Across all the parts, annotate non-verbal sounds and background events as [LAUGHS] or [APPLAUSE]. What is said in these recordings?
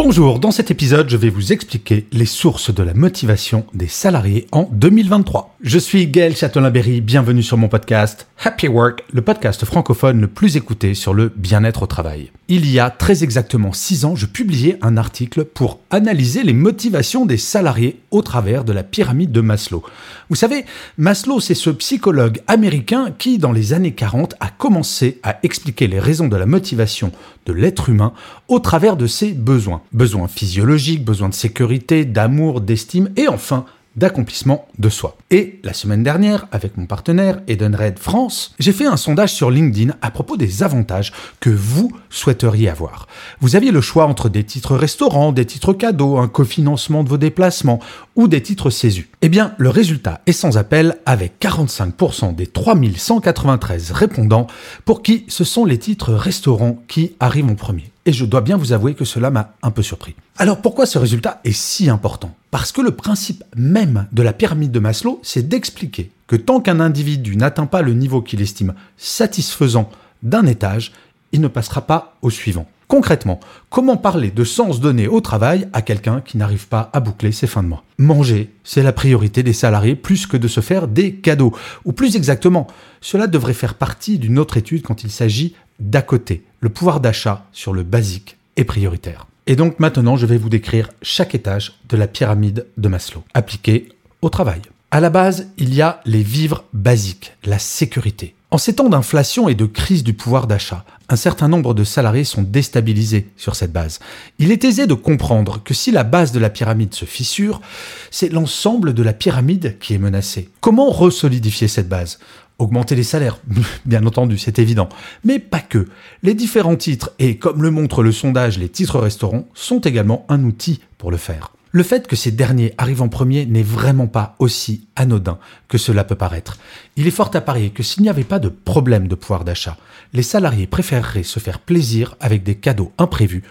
Bonjour, dans cet épisode, je vais vous expliquer les sources de la motivation des salariés en 2023. Je suis Gaël Châtelain-Berry, bienvenue sur mon podcast Happy Work, le podcast francophone le plus écouté sur le bien-être au travail. Il y a très exactement six ans, je publiais un article pour analyser les motivations des salariés au travers de la pyramide de Maslow. Vous savez, Maslow, c'est ce psychologue américain qui, dans les années 40, a commencé à expliquer les raisons de la motivation de l'être humain au travers de ses besoins. Besoins physiologiques, besoins de sécurité, d'amour, d'estime et enfin d'accomplissement de soi. Et la semaine dernière, avec mon partenaire Edenred France, j'ai fait un sondage sur LinkedIn à propos des avantages que vous souhaiteriez avoir. Vous aviez le choix entre des titres restaurants, des titres cadeaux, un cofinancement de vos déplacements ou des titres CESU. Eh bien, le résultat est sans appel avec 45% des 3193 répondants pour qui ce sont les titres restaurants qui arrivent en premier et je dois bien vous avouer que cela m'a un peu surpris. Alors pourquoi ce résultat est si important? Parce que le principe même de la pyramide de Maslow, c'est d'expliquer que tant qu'un individu n'atteint pas le niveau qu'il estime satisfaisant d'un étage, il ne passera pas au suivant. Concrètement, comment parler de sens donné au travail à quelqu'un qui n'arrive pas à boucler ses fins de mois? Manger, c'est la priorité des salariés plus que de se faire des cadeaux. Ou plus exactement, cela devrait faire partie d'une autre étude quand il s'agit d'à côté. Le pouvoir d'achat sur le basique est prioritaire. Et donc maintenant, je vais vous décrire chaque étage de la pyramide de Maslow, appliqué au travail. À la base, il y a les vivres basiques, la sécurité. En ces temps d'inflation et de crise du pouvoir d'achat, un certain nombre de salariés sont déstabilisés sur cette base. Il est aisé de comprendre que si la base de la pyramide se fissure, c'est l'ensemble de la pyramide qui est menacé. Comment resolidifier cette base? Augmenter les salaires, [LAUGHS] bien entendu, c'est évident. Mais pas que. Les différents titres, et comme le montre le sondage, les titres restaurants, sont également un outil pour le faire. Le fait que ces derniers arrivent en premier n'est vraiment pas aussi anodin que cela peut paraître. Il est fort à parier que s'il n'y avait pas de problème de pouvoir d'achat, les salariés préféreraient se faire plaisir avec des cadeaux imprévus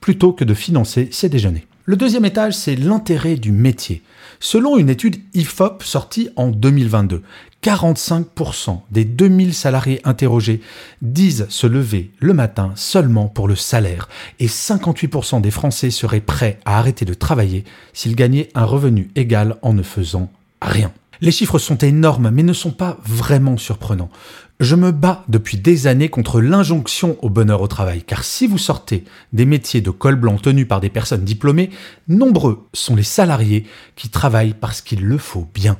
plutôt que de financer ces déjeuners. Le deuxième étage, c'est l'intérêt du métier. Selon une étude IFOP sortie en 2022, 45% des 2000 salariés interrogés disent se lever le matin seulement pour le salaire et 58% des Français seraient prêts à arrêter de travailler s'ils gagnaient un revenu égal en ne faisant rien. Les chiffres sont énormes mais ne sont pas vraiment surprenants. Je me bats depuis des années contre l'injonction au bonheur au travail, car si vous sortez des métiers de col blanc tenus par des personnes diplômées, nombreux sont les salariés qui travaillent parce qu'il le faut bien.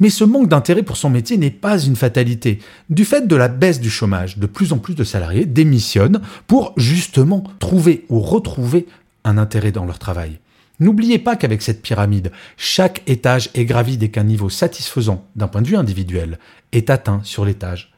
Mais ce manque d'intérêt pour son métier n'est pas une fatalité. Du fait de la baisse du chômage, de plus en plus de salariés démissionnent pour justement trouver ou retrouver un intérêt dans leur travail. N'oubliez pas qu'avec cette pyramide, chaque étage est gravi dès qu'un niveau satisfaisant d'un point de vue individuel est atteint sur l'étage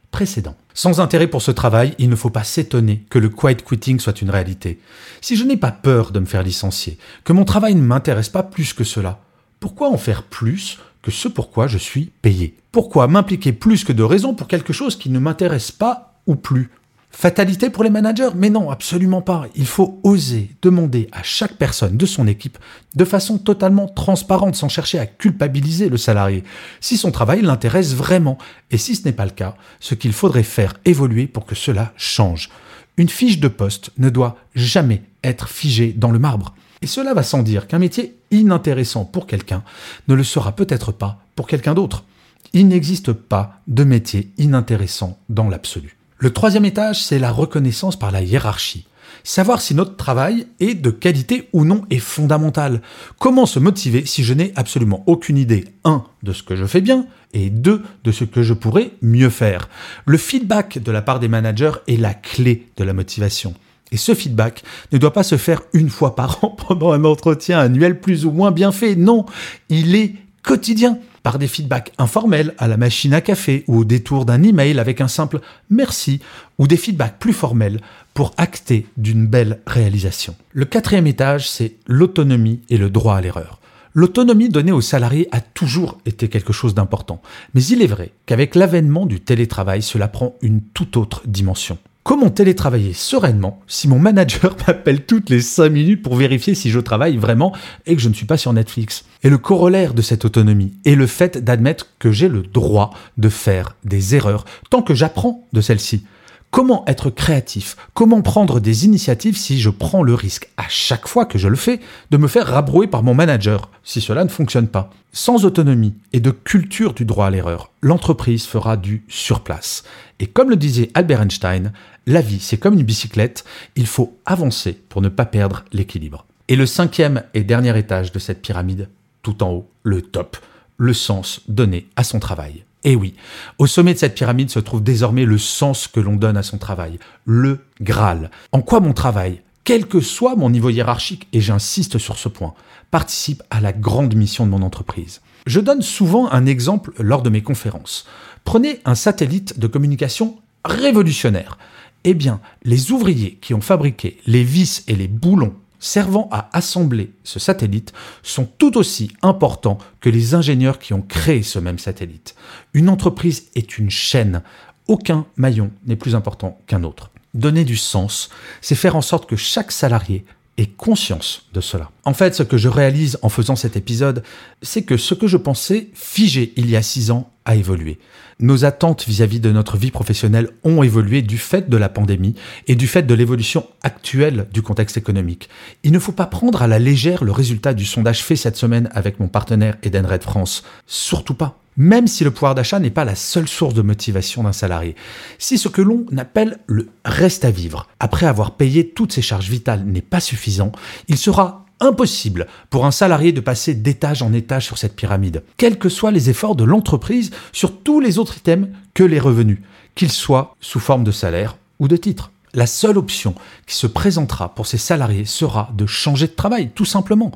Sans intérêt pour ce travail, il ne faut pas s'étonner que le quiet quitting soit une réalité. Si je n'ai pas peur de me faire licencier, que mon travail ne m'intéresse pas plus que cela, pourquoi en faire plus que ce pourquoi je suis payé? Pourquoi m'impliquer plus que de raison pour quelque chose qui ne m'intéresse pas ou plus? Fatalité pour les managers? Mais non, absolument pas. Il faut oser demander à chaque personne de son équipe de façon totalement transparente, sans chercher à culpabiliser le salarié, si son travail l'intéresse vraiment, et si ce n'est pas le cas, ce qu'il faudrait faire évoluer pour que cela change. Une fiche de poste ne doit jamais être figée dans le marbre. Et cela va sans dire qu'un métier inintéressant pour quelqu'un ne le sera peut-être pas pour quelqu'un d'autre. Il n'existe pas de métier inintéressant dans l'absolu. Le troisième étage, c'est la reconnaissance par la hiérarchie. Savoir si notre travail est de qualité ou non est fondamental. Comment se motiver si je n'ai absolument aucune idée, 1. de ce que je fais bien, et 2. de ce que je pourrais mieux faire. Le feedback de la part des managers est la clé de la motivation. Et ce feedback ne doit pas se faire une fois par an [LAUGHS] pendant un entretien annuel plus ou moins bien fait. Non, il est quotidien par des feedbacks informels à la machine à café ou au détour d'un email avec un simple merci ou des feedbacks plus formels pour acter d'une belle réalisation. Le quatrième étage, c'est l'autonomie et le droit à l'erreur. L'autonomie donnée aux salariés a toujours été quelque chose d'important, mais il est vrai qu'avec l'avènement du télétravail, cela prend une toute autre dimension. Comment télétravailler sereinement si mon manager [LAUGHS] m'appelle toutes les 5 minutes pour vérifier si je travaille vraiment et que je ne suis pas sur Netflix? Et le corollaire de cette autonomie est le fait d'admettre que j'ai le droit de faire des erreurs tant que j'apprends de celles-ci. Comment être créatif? Comment prendre des initiatives si je prends le risque, à chaque fois que je le fais, de me faire rabrouer par mon manager, si cela ne fonctionne pas? Sans autonomie et de culture du droit à l'erreur, l'entreprise fera du surplace. Et comme le disait Albert Einstein, la vie c'est comme une bicyclette, il faut avancer pour ne pas perdre l'équilibre. Et le cinquième et dernier étage de cette pyramide, tout en haut, le top, le sens donné à son travail. Et eh oui, au sommet de cette pyramide se trouve désormais le sens que l'on donne à son travail, le Graal. En quoi mon travail, quel que soit mon niveau hiérarchique, et j'insiste sur ce point, participe à la grande mission de mon entreprise. Je donne souvent un exemple lors de mes conférences. Prenez un satellite de communication révolutionnaire. Eh bien, les ouvriers qui ont fabriqué les vis et les boulons servant à assembler ce satellite sont tout aussi importants que les ingénieurs qui ont créé ce même satellite. Une entreprise est une chaîne. Aucun maillon n'est plus important qu'un autre. Donner du sens, c'est faire en sorte que chaque salarié ait conscience de cela. En fait, ce que je réalise en faisant cet épisode, c'est que ce que je pensais figé il y a six ans a évolué. Nos attentes vis-à-vis de notre vie professionnelle ont évolué du fait de la pandémie et du fait de l'évolution actuelle du contexte économique. Il ne faut pas prendre à la légère le résultat du sondage fait cette semaine avec mon partenaire Edenred France. Surtout pas. Même si le pouvoir d'achat n'est pas la seule source de motivation d'un salarié. Si ce que l'on appelle le reste à vivre, après avoir payé toutes ses charges vitales, n'est pas suffisant, il sera impossible pour un salarié de passer d'étage en étage sur cette pyramide, quels que soient les efforts de l'entreprise sur tous les autres items que les revenus, qu'ils soient sous forme de salaire ou de titre. La seule option qui se présentera pour ces salariés sera de changer de travail, tout simplement.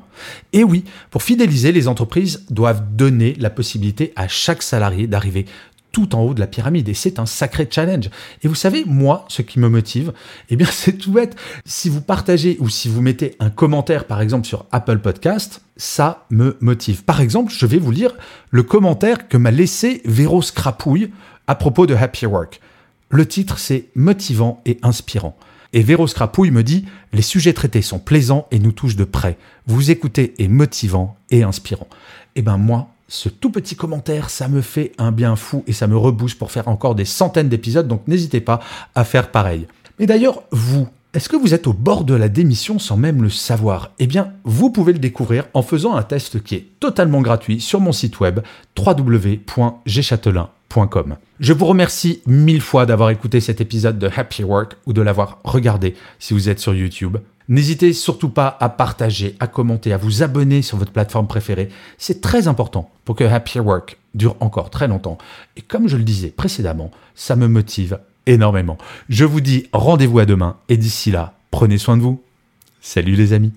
Et oui, pour fidéliser, les entreprises doivent donner la possibilité à chaque salarié d'arriver tout en haut de la pyramide et c'est un sacré challenge. Et vous savez, moi, ce qui me motive, [LAUGHS] eh bien, c'est tout bête. Si vous partagez ou si vous mettez un commentaire, par exemple, sur Apple Podcast, ça me motive. Par exemple, je vais vous lire le commentaire que m'a laissé Véro Scrapouille à propos de Happy Work. Le titre, c'est Motivant et inspirant. Et Véro Scrapouille me dit Les sujets traités sont plaisants et nous touchent de près. Vous écoutez est motivant et inspirant. Eh ben moi, ce tout petit commentaire, ça me fait un bien fou et ça me rebooste pour faire encore des centaines d'épisodes, donc n'hésitez pas à faire pareil. Mais d'ailleurs, vous, est-ce que vous êtes au bord de la démission sans même le savoir? Eh bien, vous pouvez le découvrir en faisant un test qui est totalement gratuit sur mon site web www.gchatelain.com. Je vous remercie mille fois d'avoir écouté cet épisode de Happy Work ou de l'avoir regardé si vous êtes sur YouTube. N'hésitez surtout pas à partager, à commenter, à vous abonner sur votre plateforme préférée. C'est très important pour que Happy Work dure encore très longtemps. Et comme je le disais précédemment, ça me motive énormément. Je vous dis rendez-vous à demain et d'ici là, prenez soin de vous. Salut les amis.